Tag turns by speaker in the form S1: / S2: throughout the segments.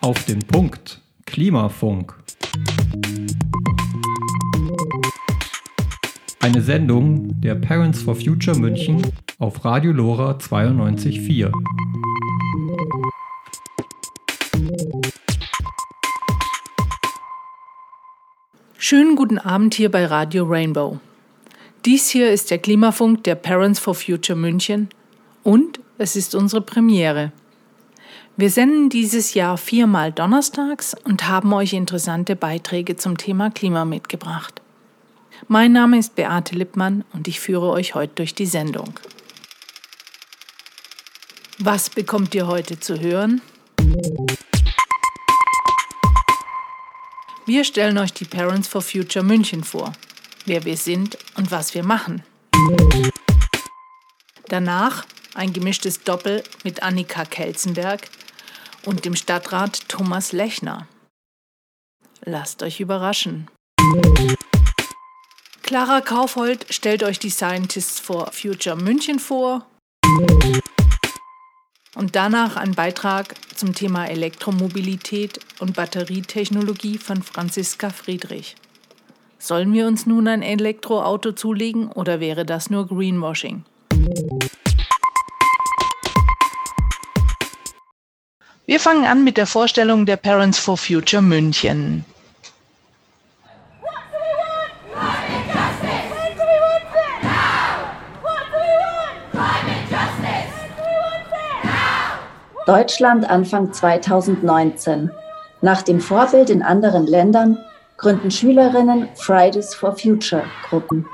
S1: Auf den Punkt. Klimafunk. Eine Sendung der Parents for Future München auf Radio Lora 92.4.
S2: Schönen guten Abend hier bei Radio Rainbow. Dies hier ist der Klimafunk der Parents for Future München und es ist unsere Premiere. Wir senden dieses Jahr viermal donnerstags und haben euch interessante Beiträge zum Thema Klima mitgebracht. Mein Name ist Beate Lippmann und ich führe euch heute durch die Sendung. Was bekommt ihr heute zu hören? Wir stellen euch die Parents for Future München vor, wer wir sind und was wir machen. Danach ein gemischtes Doppel mit Annika Kelzenberg und dem Stadtrat Thomas Lechner. Lasst euch überraschen. Clara Kaufhold stellt euch die Scientists for Future München vor. Und danach ein Beitrag zum Thema Elektromobilität und Batterietechnologie von Franziska Friedrich. Sollen wir uns nun ein Elektroauto zulegen oder wäre das nur Greenwashing? Wir fangen an mit der Vorstellung der Parents for Future München.
S3: Deutschland Anfang 2019. Nach dem Vorbild in anderen Ländern gründen Schülerinnen Fridays for Future Gruppen.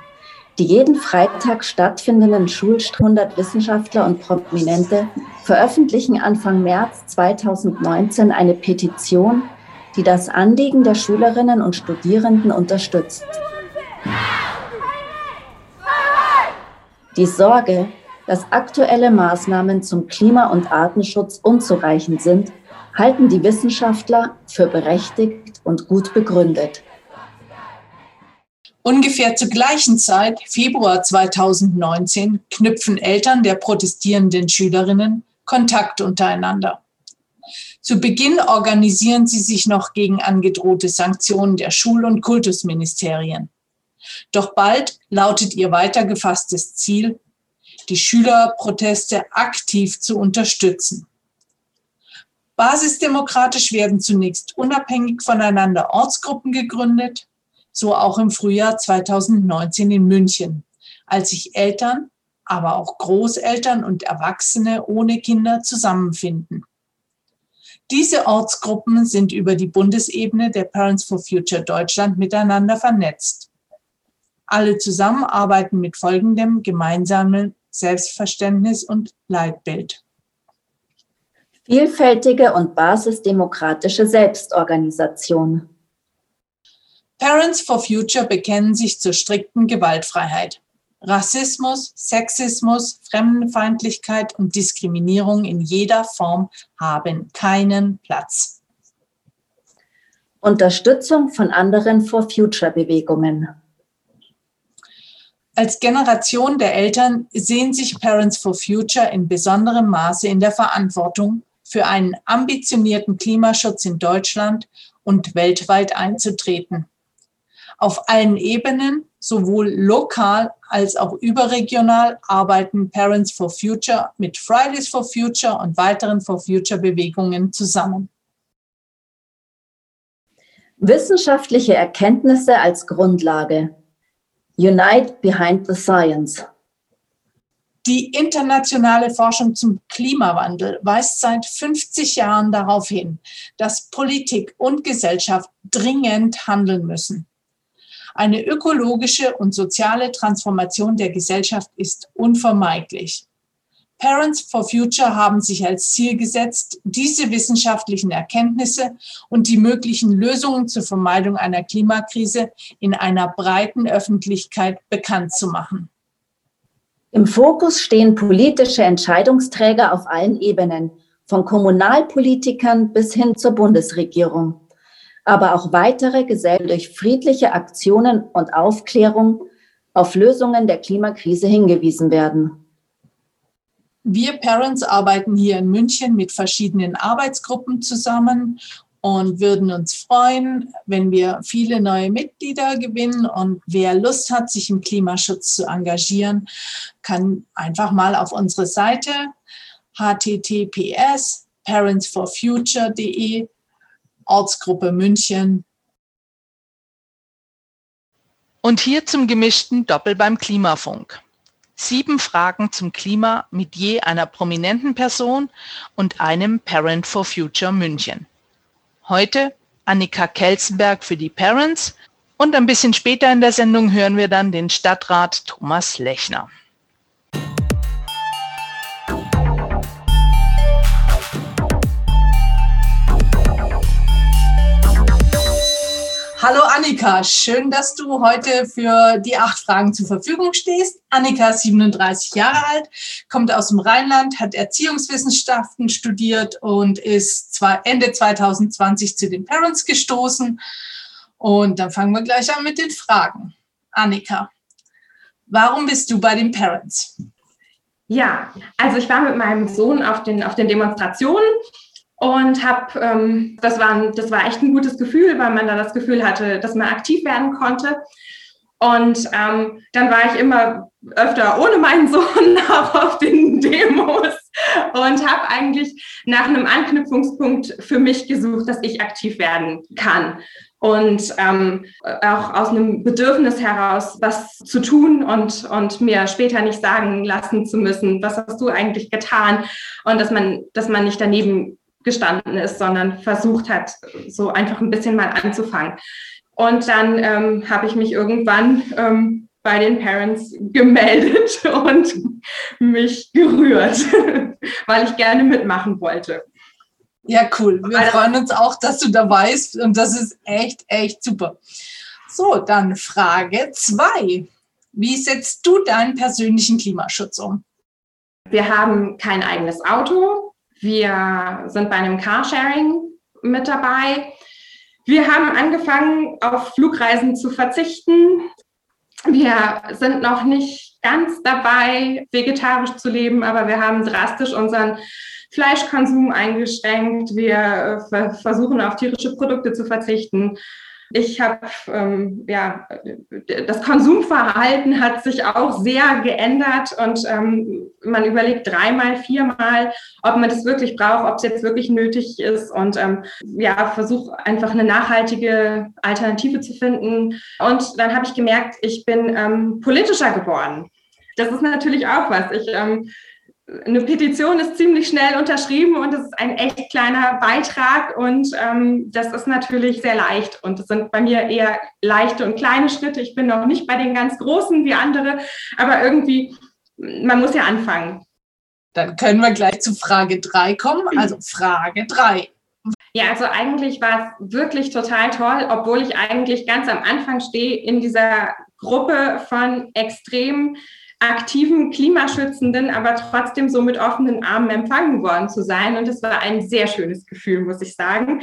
S3: Die jeden Freitag stattfindenden Schulstundert Wissenschaftler und Prominente veröffentlichen Anfang März 2019 eine Petition, die das Anliegen der Schülerinnen und Studierenden unterstützt. Die Sorge, dass aktuelle Maßnahmen zum Klima- und Artenschutz unzureichend sind, halten die Wissenschaftler für berechtigt und gut begründet.
S2: Ungefähr zur gleichen Zeit, Februar 2019, knüpfen Eltern der protestierenden Schülerinnen Kontakt untereinander. Zu Beginn organisieren sie sich noch gegen angedrohte Sanktionen der Schul- und Kultusministerien. Doch bald lautet ihr weitergefasstes Ziel, die Schülerproteste aktiv zu unterstützen. Basisdemokratisch werden zunächst unabhängig voneinander Ortsgruppen gegründet, so auch im Frühjahr 2019 in München, als sich Eltern, aber auch Großeltern und Erwachsene ohne Kinder zusammenfinden. Diese Ortsgruppen sind über die Bundesebene der Parents for Future Deutschland miteinander vernetzt. Alle zusammen arbeiten mit folgendem gemeinsamen Selbstverständnis und Leitbild.
S3: Vielfältige und basisdemokratische Selbstorganisation.
S2: Parents for Future bekennen sich zur strikten Gewaltfreiheit. Rassismus, Sexismus, Fremdenfeindlichkeit und Diskriminierung in jeder Form haben keinen Platz.
S3: Unterstützung von anderen For Future Bewegungen.
S2: Als Generation der Eltern sehen sich Parents for Future in besonderem Maße in der Verantwortung, für einen ambitionierten Klimaschutz in Deutschland und weltweit einzutreten auf allen Ebenen, sowohl lokal als auch überregional, arbeiten Parents for Future mit Fridays for Future und weiteren For Future Bewegungen zusammen.
S3: Wissenschaftliche Erkenntnisse als Grundlage. Unite Behind the Science.
S2: Die internationale Forschung zum Klimawandel weist seit 50 Jahren darauf hin, dass Politik und Gesellschaft dringend handeln müssen. Eine ökologische und soziale Transformation der Gesellschaft ist unvermeidlich. Parents for Future haben sich als Ziel gesetzt, diese wissenschaftlichen Erkenntnisse und die möglichen Lösungen zur Vermeidung einer Klimakrise in einer breiten Öffentlichkeit bekannt zu machen.
S3: Im Fokus stehen politische Entscheidungsträger auf allen Ebenen, von Kommunalpolitikern bis hin zur Bundesregierung aber auch weitere Gesellschaften durch friedliche Aktionen und Aufklärung auf Lösungen der Klimakrise hingewiesen werden.
S2: Wir Parents arbeiten hier in München mit verschiedenen Arbeitsgruppen zusammen und würden uns freuen, wenn wir viele neue Mitglieder gewinnen. Und wer Lust hat, sich im Klimaschutz zu engagieren, kann einfach mal auf unsere Seite https parentsforfuture.de Ortsgruppe München.
S4: Und hier zum gemischten Doppel beim Klimafunk. Sieben Fragen zum Klima mit je einer prominenten Person und einem Parent for Future München. Heute Annika Kelsenberg für die Parents und ein bisschen später in der Sendung hören wir dann den Stadtrat Thomas Lechner.
S2: Hallo Annika, schön, dass du heute für die acht Fragen zur Verfügung stehst. Annika ist 37 Jahre alt, kommt aus dem Rheinland, hat Erziehungswissenschaften studiert und ist Ende 2020 zu den Parents gestoßen. Und dann fangen wir gleich an mit den Fragen. Annika, warum bist du bei den Parents?
S5: Ja, also ich war mit meinem Sohn auf den, auf den Demonstrationen und habe, ähm, das, war, das war echt ein gutes Gefühl, weil man da das Gefühl hatte, dass man aktiv werden konnte. Und ähm, dann war ich immer öfter ohne meinen Sohn auch auf den Demos und habe eigentlich nach einem Anknüpfungspunkt für mich gesucht, dass ich aktiv werden kann. Und ähm, auch aus einem Bedürfnis heraus, was zu tun und, und mir später nicht sagen lassen zu müssen, was hast du eigentlich getan? Und dass man, dass man nicht daneben gestanden ist, sondern versucht hat, so einfach ein bisschen mal anzufangen. Und dann ähm, habe ich mich irgendwann ähm, bei den Parents gemeldet und mich gerührt, weil ich gerne mitmachen wollte.
S2: Ja, cool. Wir also, freuen uns auch, dass du dabei bist und das ist echt, echt super. So, dann Frage zwei. Wie setzt du deinen persönlichen Klimaschutz um?
S5: Wir haben kein eigenes Auto. Wir sind bei einem Carsharing mit dabei. Wir haben angefangen, auf Flugreisen zu verzichten. Wir sind noch nicht ganz dabei, vegetarisch zu leben, aber wir haben drastisch unseren Fleischkonsum eingeschränkt. Wir äh, versuchen auf tierische Produkte zu verzichten. Ich habe, ähm, ja, das Konsumverhalten hat sich auch sehr geändert und ähm, man überlegt dreimal, viermal, ob man das wirklich braucht, ob es jetzt wirklich nötig ist und ähm, ja, versuche einfach eine nachhaltige Alternative zu finden. Und dann habe ich gemerkt, ich bin ähm, politischer geworden. Das ist natürlich auch was. Ich ähm, eine Petition ist ziemlich schnell unterschrieben und es ist ein echt kleiner Beitrag und ähm, das ist natürlich sehr leicht und es sind bei mir eher leichte und kleine Schritte. Ich bin noch nicht bei den ganz großen wie andere, aber irgendwie, man muss ja anfangen.
S2: Dann können wir gleich zu Frage drei kommen. Also Frage drei.
S5: Ja, also eigentlich war es wirklich total toll, obwohl ich eigentlich ganz am Anfang stehe in dieser Gruppe von extrem aktiven Klimaschützenden, aber trotzdem so mit offenen Armen empfangen worden zu sein. Und es war ein sehr schönes Gefühl, muss ich sagen.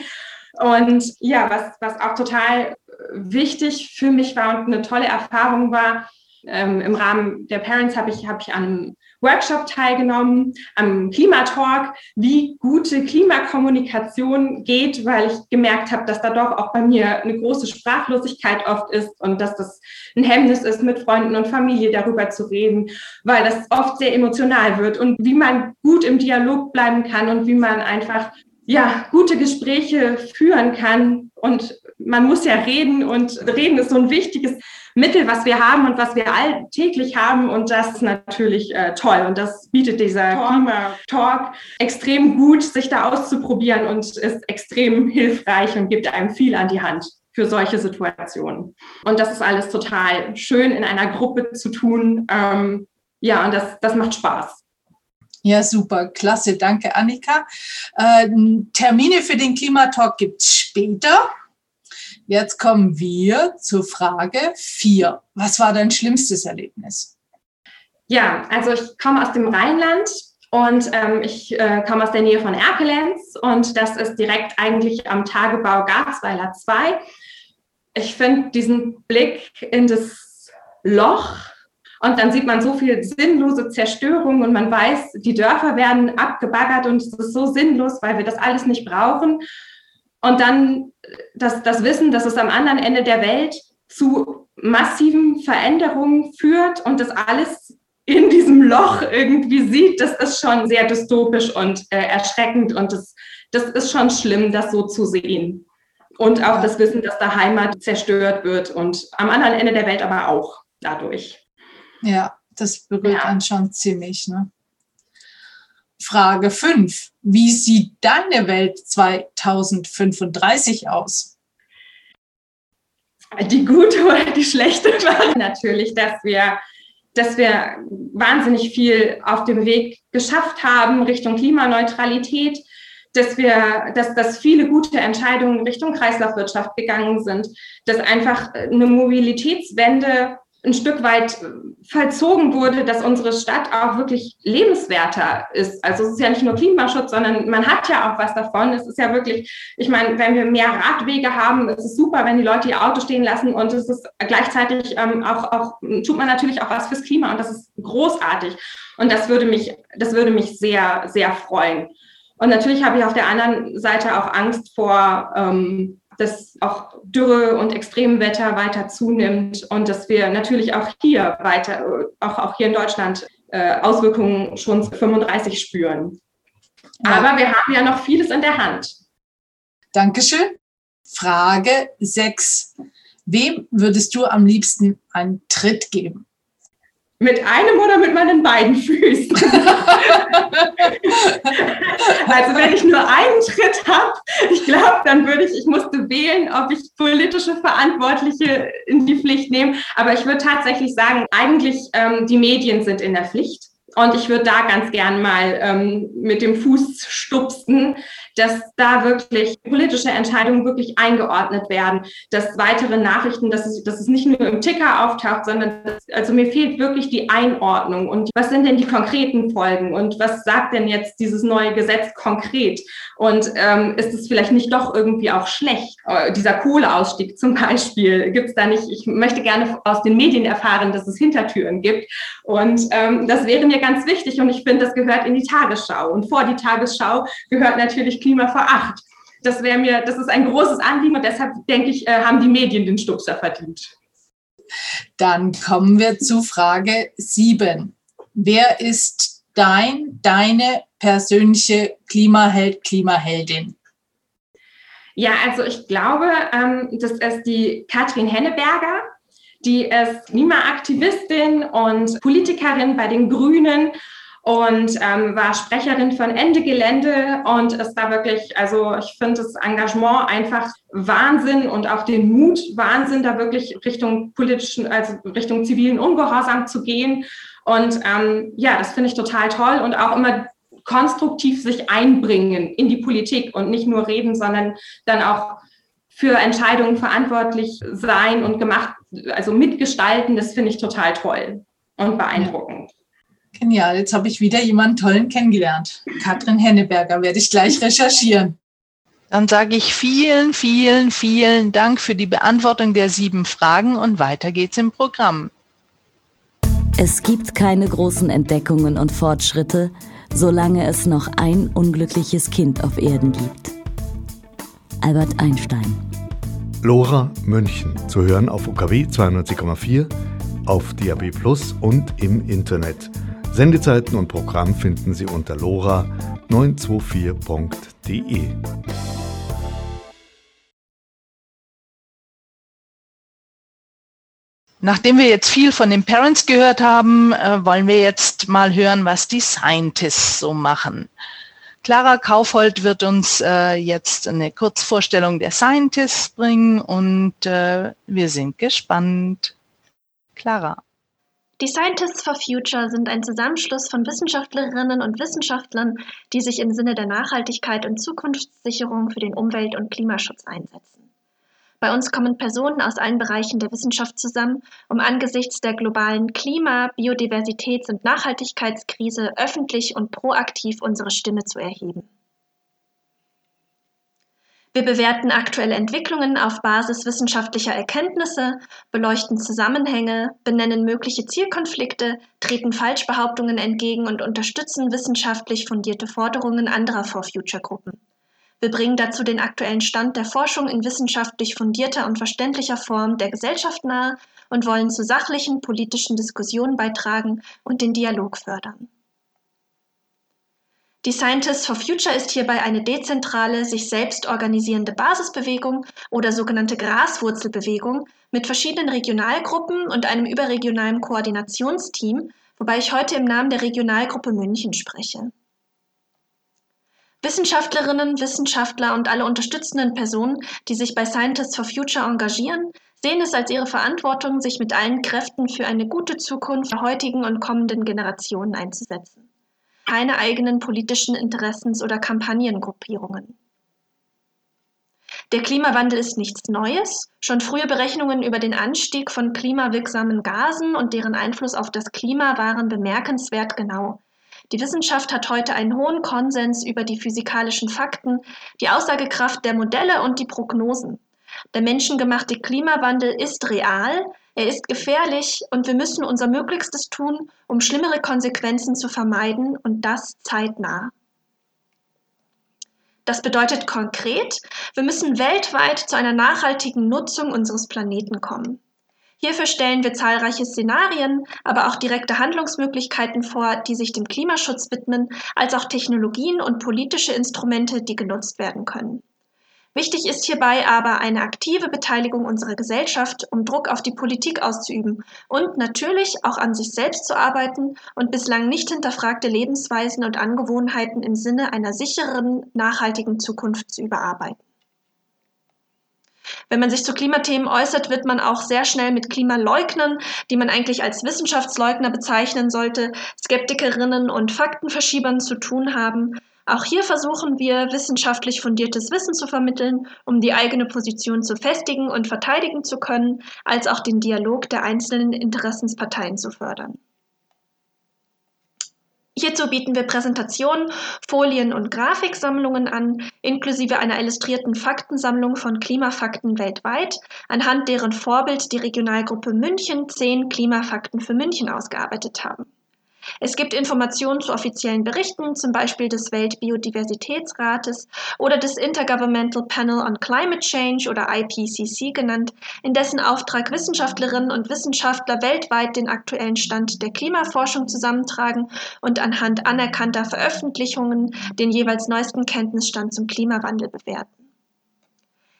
S5: Und ja, was, was auch total wichtig für mich war und eine tolle Erfahrung war, ähm, im Rahmen der Parents habe ich, hab ich an Workshop teilgenommen, am Klimatalk, wie gute Klimakommunikation geht, weil ich gemerkt habe, dass da doch auch bei mir eine große Sprachlosigkeit oft ist und dass das ein Hemmnis ist, mit Freunden und Familie darüber zu reden, weil das oft sehr emotional wird und wie man gut im Dialog bleiben kann und wie man einfach ja, gute Gespräche führen kann. Und man muss ja reden und reden ist so ein wichtiges Mittel, was wir haben und was wir alltäglich haben. Und das ist natürlich äh, toll. Und das bietet dieser Klima-Talk extrem gut, sich da auszuprobieren und ist extrem hilfreich und gibt einem viel an die Hand für solche Situationen. Und das ist alles total schön in einer Gruppe zu tun. Ähm, ja, und das, das macht Spaß.
S2: Ja, super, klasse, danke Annika. Äh, Termine für den Klimatalk gibt es später. Jetzt kommen wir zur Frage 4. Was war dein schlimmstes Erlebnis?
S5: Ja, also ich komme aus dem Rheinland und ähm, ich äh, komme aus der Nähe von Erkelenz und das ist direkt eigentlich am Tagebau Garzweiler 2. Ich finde diesen Blick in das Loch Und dann sieht man so viel sinnlose Zerstörung und man weiß, die Dörfer werden abgebaggert und es ist so sinnlos, weil wir das alles nicht brauchen. Und dann das, das Wissen, dass es am anderen Ende der Welt zu massiven Veränderungen führt und das alles in diesem Loch irgendwie sieht, das ist schon sehr dystopisch und äh, erschreckend und das, das ist schon schlimm, das so zu sehen. Und auch das Wissen, dass da Heimat zerstört wird und am anderen Ende der Welt aber auch dadurch.
S2: Ja, das berührt ja. einen schon ziemlich. Ne? Frage 5. Wie sieht deine Welt 2035 aus?
S5: Die gute oder die schlechte war natürlich, dass wir, dass wir wahnsinnig viel auf dem Weg geschafft haben Richtung Klimaneutralität, dass wir, dass, dass viele gute Entscheidungen Richtung Kreislaufwirtschaft gegangen sind, dass einfach eine Mobilitätswende ein Stück weit vollzogen wurde, dass unsere Stadt auch wirklich lebenswerter ist. Also es ist ja nicht nur Klimaschutz, sondern man hat ja auch was davon. Es ist ja wirklich, ich meine, wenn wir mehr Radwege haben, ist es super, wenn die Leute ihr Auto stehen lassen und es ist gleichzeitig ähm, auch, auch, tut man natürlich auch was fürs Klima und das ist großartig. Und das würde mich, das würde mich sehr, sehr freuen. Und natürlich habe ich auf der anderen Seite auch Angst vor, ähm, dass auch Dürre und Extremwetter weiter zunimmt und dass wir natürlich auch hier weiter, auch, auch hier in Deutschland, äh, Auswirkungen schon 35 spüren. Aber wir haben ja noch vieles in der Hand.
S2: Dankeschön. Frage 6. Wem würdest du am liebsten einen Tritt geben?
S5: Mit einem oder mit meinen beiden Füßen? also wenn ich nur einen Schritt habe, ich glaube, dann würde ich, ich musste wählen, ob ich politische Verantwortliche in die Pflicht nehme. Aber ich würde tatsächlich sagen, eigentlich ähm, die Medien sind in der Pflicht. Und ich würde da ganz gern mal ähm, mit dem Fuß stupsen, dass da wirklich politische Entscheidungen wirklich eingeordnet werden, dass weitere Nachrichten, dass es, dass es nicht nur im Ticker auftaucht, sondern dass, also mir fehlt wirklich die Einordnung und was sind denn die konkreten Folgen und was sagt denn jetzt dieses neue Gesetz konkret? Und ähm, ist es vielleicht nicht doch irgendwie auch schlecht, äh, dieser Kohleausstieg zum Beispiel, gibt es da nicht, ich möchte gerne aus den Medien erfahren, dass es Hintertüren gibt. Und ähm, das wäre mir ganz wichtig und ich finde, das gehört in die Tagesschau. Und vor die Tagesschau gehört natürlich Klima vor acht. Das wäre mir, das ist ein großes Anliegen und deshalb denke ich, äh, haben die Medien den Stupser verdient.
S2: Dann kommen wir zu Frage 7. Wer ist dein, deine persönliche Klimaheld, Klimaheldin?
S5: Ja, also ich glaube, ähm, das ist die Katrin Henneberger. Die ist Klimaaktivistin und Politikerin bei den Grünen und ähm, war Sprecherin von Ende Gelände und ist da wirklich, also ich finde das Engagement einfach Wahnsinn und auch den Mut Wahnsinn, da wirklich Richtung politischen, also Richtung zivilen Ungehorsam zu gehen. Und ähm, ja, das finde ich total toll und auch immer konstruktiv sich einbringen in die Politik und nicht nur reden, sondern dann auch für Entscheidungen verantwortlich sein und gemacht, also mitgestalten, das finde ich total toll und beeindruckend.
S2: Genial, jetzt habe ich wieder jemanden tollen kennengelernt. Katrin Henneberger werde ich gleich recherchieren.
S4: Dann sage ich vielen, vielen, vielen Dank für die Beantwortung der sieben Fragen und weiter geht's im Programm.
S3: Es gibt keine großen Entdeckungen und Fortschritte, solange es noch ein unglückliches Kind auf Erden gibt. Albert Einstein.
S6: Lora München zu hören auf UKW 92,4, auf DAB Plus und im Internet. Sendezeiten und Programm finden Sie unter lora924.de.
S4: Nachdem wir jetzt viel von den Parents gehört haben, äh, wollen wir jetzt mal hören, was die Scientists so machen. Clara Kaufhold wird uns äh, jetzt eine Kurzvorstellung der Scientists bringen und äh, wir sind gespannt. Clara.
S7: Die Scientists for Future sind ein Zusammenschluss von Wissenschaftlerinnen und Wissenschaftlern, die sich im Sinne der Nachhaltigkeit und Zukunftssicherung für den Umwelt- und Klimaschutz einsetzen. Bei uns kommen Personen aus allen Bereichen der Wissenschaft zusammen, um angesichts der globalen Klima-, Biodiversitäts- und Nachhaltigkeitskrise öffentlich und proaktiv unsere Stimme zu erheben. Wir bewerten aktuelle Entwicklungen auf Basis wissenschaftlicher Erkenntnisse, beleuchten Zusammenhänge, benennen mögliche Zielkonflikte, treten Falschbehauptungen entgegen und unterstützen wissenschaftlich fundierte Forderungen anderer For Future Gruppen. Wir bringen dazu den aktuellen Stand der Forschung in wissenschaftlich fundierter und verständlicher Form der Gesellschaft nahe und wollen zu sachlichen politischen Diskussionen beitragen und den Dialog fördern. Die Scientists for Future ist hierbei eine dezentrale, sich selbst organisierende Basisbewegung oder sogenannte Graswurzelbewegung mit verschiedenen Regionalgruppen und einem überregionalen Koordinationsteam, wobei ich heute im Namen der Regionalgruppe München spreche. Wissenschaftlerinnen, Wissenschaftler und alle unterstützenden Personen, die sich bei Scientists for Future engagieren, sehen es als ihre Verantwortung, sich mit allen Kräften für eine gute Zukunft der heutigen und kommenden Generationen einzusetzen keine eigenen politischen Interessens- oder Kampagnengruppierungen. Der Klimawandel ist nichts Neues. Schon frühe Berechnungen über den Anstieg von klimawirksamen Gasen und deren Einfluss auf das Klima waren bemerkenswert genau. Die Wissenschaft hat heute einen hohen Konsens über die physikalischen Fakten, die Aussagekraft der Modelle und die Prognosen. Der menschengemachte Klimawandel ist real, er ist gefährlich und wir müssen unser Möglichstes tun, um schlimmere Konsequenzen zu vermeiden und das zeitnah. Das bedeutet konkret, wir müssen weltweit zu einer nachhaltigen Nutzung unseres Planeten kommen. Hierfür stellen wir zahlreiche Szenarien, aber auch direkte Handlungsmöglichkeiten vor, die sich dem Klimaschutz widmen, als auch Technologien und politische Instrumente, die genutzt werden können. Wichtig ist hierbei aber eine aktive Beteiligung unserer Gesellschaft, um Druck auf die Politik auszuüben und natürlich auch an sich selbst zu arbeiten und bislang nicht hinterfragte Lebensweisen und Angewohnheiten im Sinne einer sicheren, nachhaltigen Zukunft zu überarbeiten. Wenn man sich zu Klimathemen äußert, wird man auch sehr schnell mit Klimaleugnern, die man eigentlich als Wissenschaftsleugner bezeichnen sollte, Skeptikerinnen und Faktenverschiebern zu tun haben. Auch hier versuchen wir, wissenschaftlich fundiertes Wissen zu vermitteln, um die eigene Position zu festigen und verteidigen zu können, als auch den Dialog der einzelnen Interessensparteien zu fördern. Hierzu bieten wir Präsentationen, Folien und Grafiksammlungen an, inklusive einer illustrierten Faktensammlung von Klimafakten weltweit, anhand deren Vorbild die Regionalgruppe München zehn Klimafakten für München ausgearbeitet haben. Es gibt Informationen zu offiziellen Berichten, zum Beispiel des Weltbiodiversitätsrates oder des Intergovernmental Panel on Climate Change oder IPCC genannt, in dessen Auftrag Wissenschaftlerinnen und Wissenschaftler weltweit den aktuellen Stand der Klimaforschung zusammentragen und anhand anerkannter Veröffentlichungen den jeweils neuesten Kenntnisstand zum Klimawandel bewerten.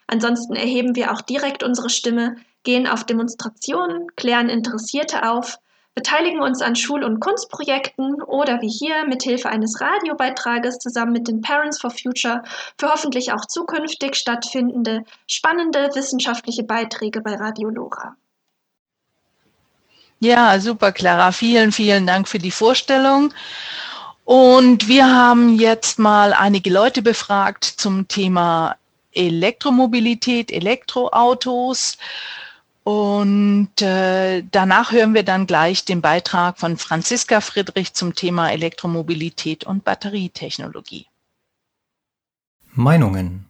S7: Ansonsten erheben wir auch direkt unsere Stimme, gehen auf Demonstrationen, klären Interessierte auf, beteiligen uns an Schul- und Kunstprojekten oder wie hier mithilfe eines Radiobeitrages zusammen mit den Parents for Future für hoffentlich auch zukünftig stattfindende spannende wissenschaftliche Beiträge bei Radio Lora.
S4: Ja, super, Clara. Vielen, vielen Dank für die Vorstellung. Und wir haben jetzt mal einige Leute befragt zum Thema Elektromobilität, Elektroautos. Und äh, danach hören wir dann gleich den Beitrag von Franziska Friedrich zum Thema Elektromobilität und Batterietechnologie.
S1: Meinungen.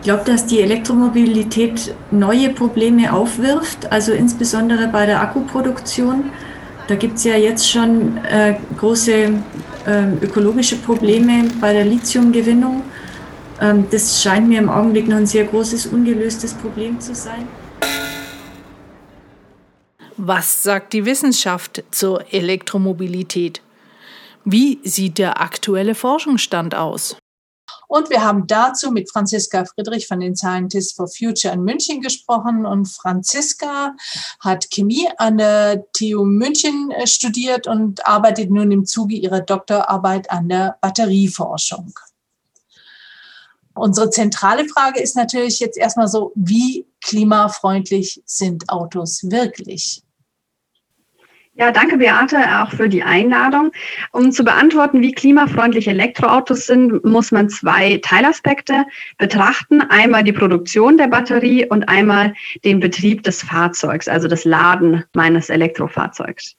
S8: Ich glaube, dass die Elektromobilität neue Probleme aufwirft, also insbesondere bei der Akkuproduktion. Da gibt es ja jetzt schon äh, große äh, ökologische Probleme bei der Lithiumgewinnung. Ähm, das scheint mir im Augenblick noch ein sehr großes ungelöstes Problem zu sein.
S9: Was sagt die Wissenschaft zur Elektromobilität? Wie sieht der aktuelle Forschungsstand aus?
S2: Und wir haben dazu mit Franziska Friedrich von den Scientists for Future in München gesprochen. Und Franziska hat Chemie an der TU München äh, studiert und arbeitet nun im Zuge ihrer Doktorarbeit an der Batterieforschung. Unsere zentrale Frage ist natürlich jetzt erstmal so, wie klimafreundlich sind Autos wirklich?
S10: Ja, danke Beate auch für die Einladung. Um zu beantworten, wie klimafreundlich Elektroautos sind, muss man zwei Teilaspekte betrachten. Einmal die Produktion der Batterie und einmal den Betrieb des Fahrzeugs, also das Laden meines Elektrofahrzeugs.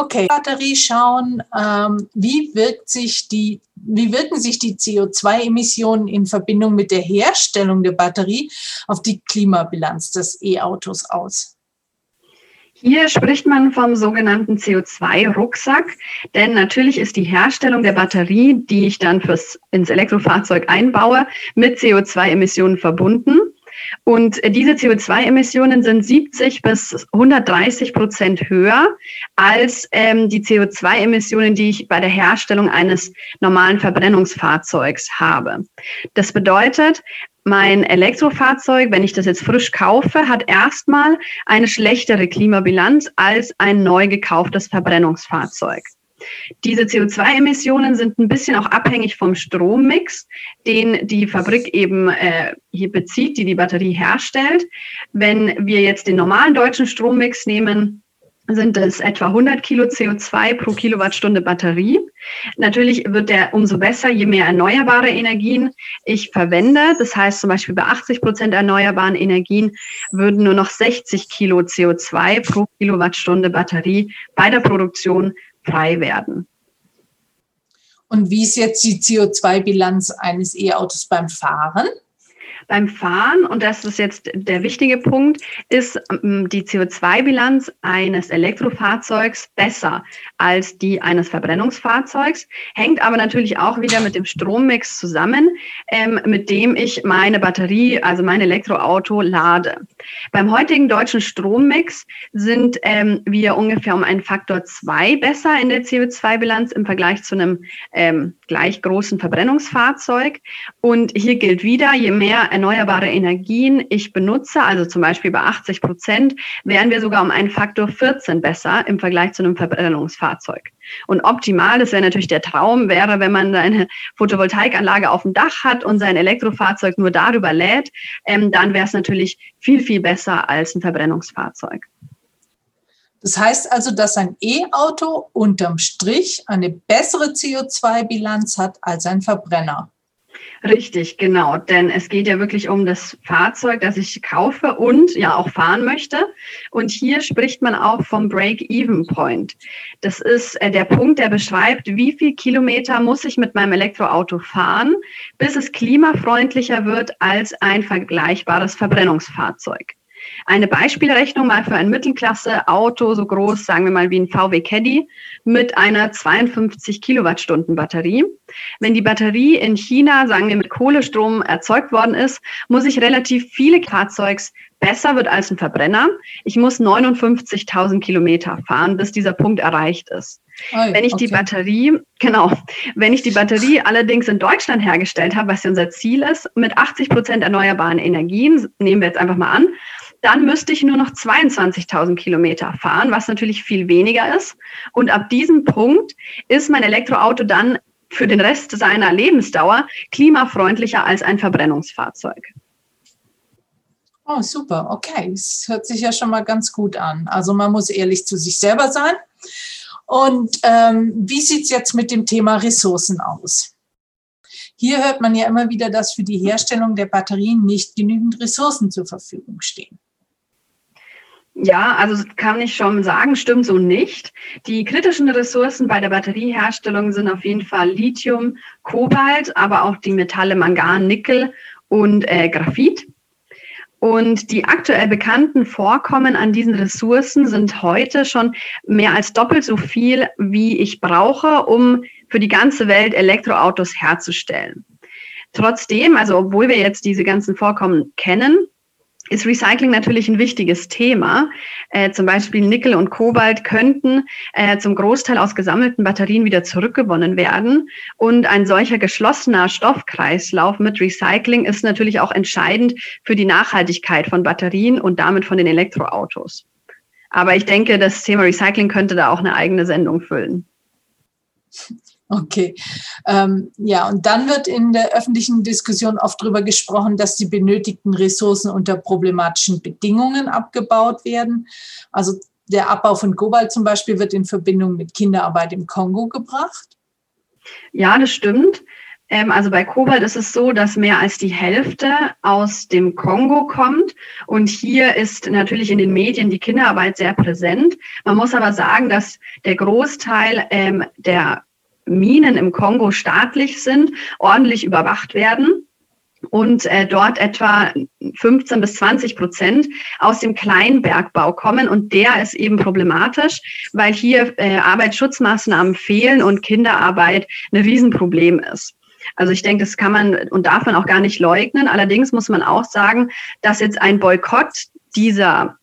S2: Okay, Batterie schauen, ähm, wie wirkt sich die, wie wirken sich die CO2-Emissionen in Verbindung mit der Herstellung der Batterie auf die Klimabilanz des E-Autos aus?
S10: Hier spricht man vom sogenannten CO2-Rucksack, denn natürlich ist die Herstellung der Batterie, die ich dann fürs, ins Elektrofahrzeug einbaue, mit CO2-Emissionen verbunden. Und diese CO2-Emissionen sind 70 bis 130 Prozent höher als ähm, die CO2-Emissionen, die ich bei der Herstellung eines normalen Verbrennungsfahrzeugs habe. Das bedeutet, mein Elektrofahrzeug, wenn ich das jetzt frisch kaufe, hat erstmal eine schlechtere Klimabilanz als ein neu gekauftes Verbrennungsfahrzeug. Diese CO2-Emissionen sind ein bisschen auch abhängig vom Strommix, den die Fabrik eben äh, hier bezieht, die die Batterie herstellt. Wenn wir jetzt den normalen deutschen Strommix nehmen, sind es etwa 100 Kilo CO2 pro Kilowattstunde Batterie. Natürlich wird der umso besser, je mehr erneuerbare Energien ich verwende. Das heißt zum Beispiel bei 80 Prozent erneuerbaren Energien würden nur noch 60 Kilo CO2 pro Kilowattstunde Batterie bei der Produktion frei werden.
S2: Und wie ist jetzt die CO2-Bilanz eines E-Autos beim Fahren?
S10: Beim Fahren, und das ist jetzt der wichtige Punkt, ist ähm, die CO2-Bilanz eines Elektrofahrzeugs besser als die eines Verbrennungsfahrzeugs, hängt aber natürlich auch wieder mit dem Strommix zusammen, ähm, mit dem ich meine Batterie, also mein Elektroauto lade. Beim heutigen deutschen Strommix sind ähm, wir ungefähr um einen Faktor zwei besser in der CO2-Bilanz im Vergleich zu einem ähm, gleich großen Verbrennungsfahrzeug. Und hier gilt wieder, je mehr erneuerbare Energien ich benutze, also zum Beispiel bei 80 Prozent, wären wir sogar um einen Faktor 14 besser im Vergleich zu einem Verbrennungsfahrzeug. Und optimal, das wäre natürlich der Traum, wäre, wenn man eine Photovoltaikanlage auf dem Dach hat und sein Elektrofahrzeug nur darüber lädt, ähm, dann wäre es natürlich viel, viel besser als ein Verbrennungsfahrzeug.
S2: Das heißt also, dass ein E-Auto unterm Strich eine bessere CO2-Bilanz hat als ein Verbrenner.
S10: Richtig, genau. Denn es geht ja wirklich um das Fahrzeug, das ich kaufe und ja auch fahren möchte. Und hier spricht man auch vom Break-Even-Point. Das ist äh, der Punkt, der beschreibt, wie viel Kilometer muss ich mit meinem Elektroauto fahren, bis es klimafreundlicher wird als ein vergleichbares Verbrennungsfahrzeug. Eine Beispielrechnung mal für ein Mittelklasse-Auto, so groß, sagen wir mal wie ein VW Caddy, mit einer 52 Kilowattstunden Batterie. Wenn die Batterie in China, sagen wir, mit Kohlestrom erzeugt worden ist, muss ich relativ viele Fahrzeugs besser wird als ein Verbrenner. Ich muss 59.000 Kilometer fahren, bis dieser Punkt erreicht ist. Oh, wenn ich okay. die Batterie, genau, wenn ich die Batterie allerdings in Deutschland hergestellt habe, was ja unser Ziel ist, mit 80 Prozent erneuerbaren Energien, nehmen wir jetzt einfach mal an, dann müsste ich nur noch 22.000 Kilometer fahren, was natürlich viel weniger ist. Und ab diesem Punkt ist mein Elektroauto dann für den Rest seiner Lebensdauer klimafreundlicher als ein Verbrennungsfahrzeug.
S2: Oh, super. Okay, das hört sich ja schon mal ganz gut an. Also man muss ehrlich zu sich selber sein. Und ähm, wie sieht es jetzt mit dem Thema Ressourcen aus? Hier hört man ja immer wieder, dass für die Herstellung der Batterien nicht genügend Ressourcen zur Verfügung stehen.
S10: Ja, also kann ich schon sagen, stimmt so nicht. Die kritischen Ressourcen bei der Batterieherstellung sind auf jeden Fall Lithium, Kobalt, aber auch die Metalle Mangan, Nickel und äh, Graphit. Und die aktuell bekannten Vorkommen an diesen Ressourcen sind heute schon mehr als doppelt so viel, wie ich brauche, um für die ganze Welt Elektroautos herzustellen. Trotzdem, also obwohl wir jetzt diese ganzen Vorkommen kennen, ist Recycling natürlich ein wichtiges Thema. Äh, zum Beispiel Nickel und Kobalt könnten äh, zum Großteil aus gesammelten Batterien wieder zurückgewonnen werden. Und ein solcher geschlossener Stoffkreislauf mit Recycling ist natürlich auch entscheidend für die Nachhaltigkeit von Batterien und damit von den Elektroautos. Aber ich denke, das Thema Recycling könnte da auch eine eigene Sendung füllen.
S2: Okay. Ähm, ja, und dann wird in der öffentlichen Diskussion oft darüber gesprochen, dass die benötigten Ressourcen unter problematischen Bedingungen abgebaut werden. Also der Abbau von Kobalt zum Beispiel wird in Verbindung mit Kinderarbeit im Kongo gebracht.
S10: Ja, das stimmt. Ähm, also bei Kobalt ist es so, dass mehr als die Hälfte aus dem Kongo kommt. Und hier ist natürlich in den Medien die Kinderarbeit sehr präsent. Man muss aber sagen, dass der Großteil ähm, der Minen im Kongo staatlich sind, ordentlich überwacht werden und äh, dort etwa 15 bis 20 Prozent aus dem Kleinbergbau kommen. Und der ist eben problematisch, weil hier äh, Arbeitsschutzmaßnahmen fehlen und Kinderarbeit ein Riesenproblem ist. Also ich denke, das kann man und darf man auch gar nicht leugnen. Allerdings muss man auch sagen, dass jetzt ein Boykott dieser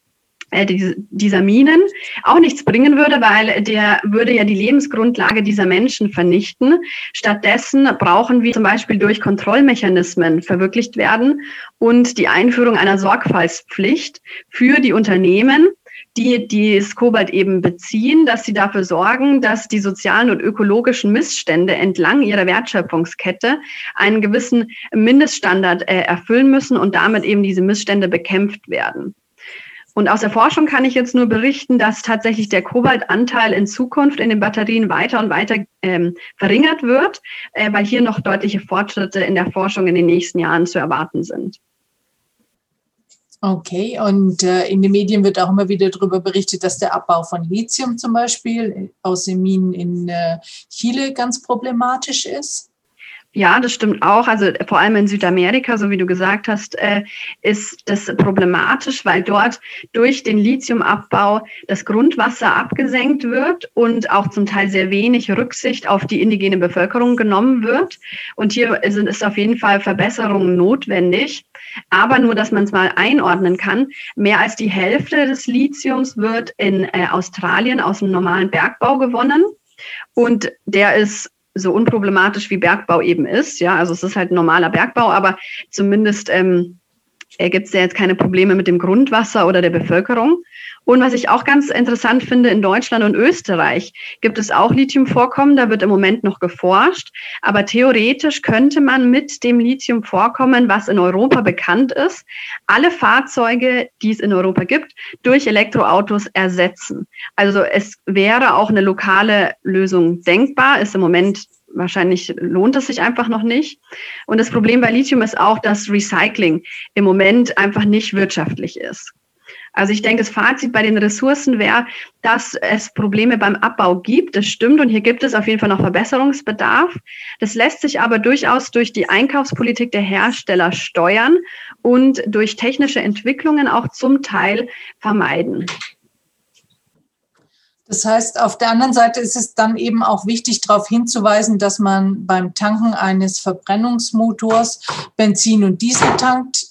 S10: äh, dieser Minen auch nichts bringen würde, weil der würde ja die Lebensgrundlage dieser Menschen vernichten. Stattdessen brauchen wir zum Beispiel durch Kontrollmechanismen verwirklicht werden und die Einführung einer Sorgfaltspflicht für die Unternehmen, die, das Kobalt eben beziehen, dass sie dafür sorgen, dass die sozialen und ökologischen Missstände entlang ihrer Wertschöpfungskette einen gewissen Mindeststandard äh, erfüllen müssen und damit eben diese Missstände bekämpft werden. Und aus der Forschung kann ich jetzt nur berichten, dass tatsächlich der Kobaltanteil in Zukunft in den Batterien weiter und weiter ähm, verringert wird, äh, weil hier noch deutliche Fortschritte in der Forschung in den nächsten Jahren zu erwarten sind.
S2: Okay, und äh, in den Medien wird auch immer wieder darüber berichtet, dass der Abbau von Lithium zum Beispiel aus den Minen in äh, Chile ganz problematisch ist.
S10: Ja, das stimmt auch. Also vor allem in Südamerika, so wie du gesagt hast, äh, ist das problematisch, weil dort durch den Lithiumabbau das Grundwasser abgesenkt wird und auch zum Teil sehr wenig Rücksicht auf die indigene Bevölkerung genommen wird. Und hier sind, ist auf jeden Fall Verbesserungen notwendig. Aber nur, dass man es mal einordnen kann, mehr als die Hälfte des Lithiums wird in äh, Australien aus dem normalen Bergbau gewonnen. Und der ist so unproblematisch wie Bergbau eben ist. Ja, also es ist halt ein normaler Bergbau, aber zumindest ähm, gibt es ja jetzt keine Probleme mit dem Grundwasser oder der Bevölkerung. Und was ich auch ganz interessant finde, in Deutschland und Österreich gibt es auch Lithiumvorkommen, da wird im Moment noch geforscht. Aber theoretisch könnte man mit dem Lithiumvorkommen, was in Europa bekannt ist, alle Fahrzeuge, die es in Europa gibt, durch Elektroautos ersetzen. Also es wäre auch eine lokale Lösung denkbar, ist im Moment wahrscheinlich lohnt es sich einfach noch nicht. Und das Problem bei Lithium ist auch, dass Recycling im Moment einfach nicht wirtschaftlich ist. Also ich denke, das Fazit bei den Ressourcen wäre, dass es Probleme beim Abbau gibt. Das stimmt und hier gibt es auf jeden Fall noch Verbesserungsbedarf. Das lässt sich aber durchaus durch die Einkaufspolitik der Hersteller steuern und durch technische Entwicklungen auch zum Teil vermeiden.
S2: Das heißt, auf der anderen Seite ist es dann eben auch wichtig, darauf hinzuweisen, dass man beim Tanken eines Verbrennungsmotors Benzin und Diesel tankt,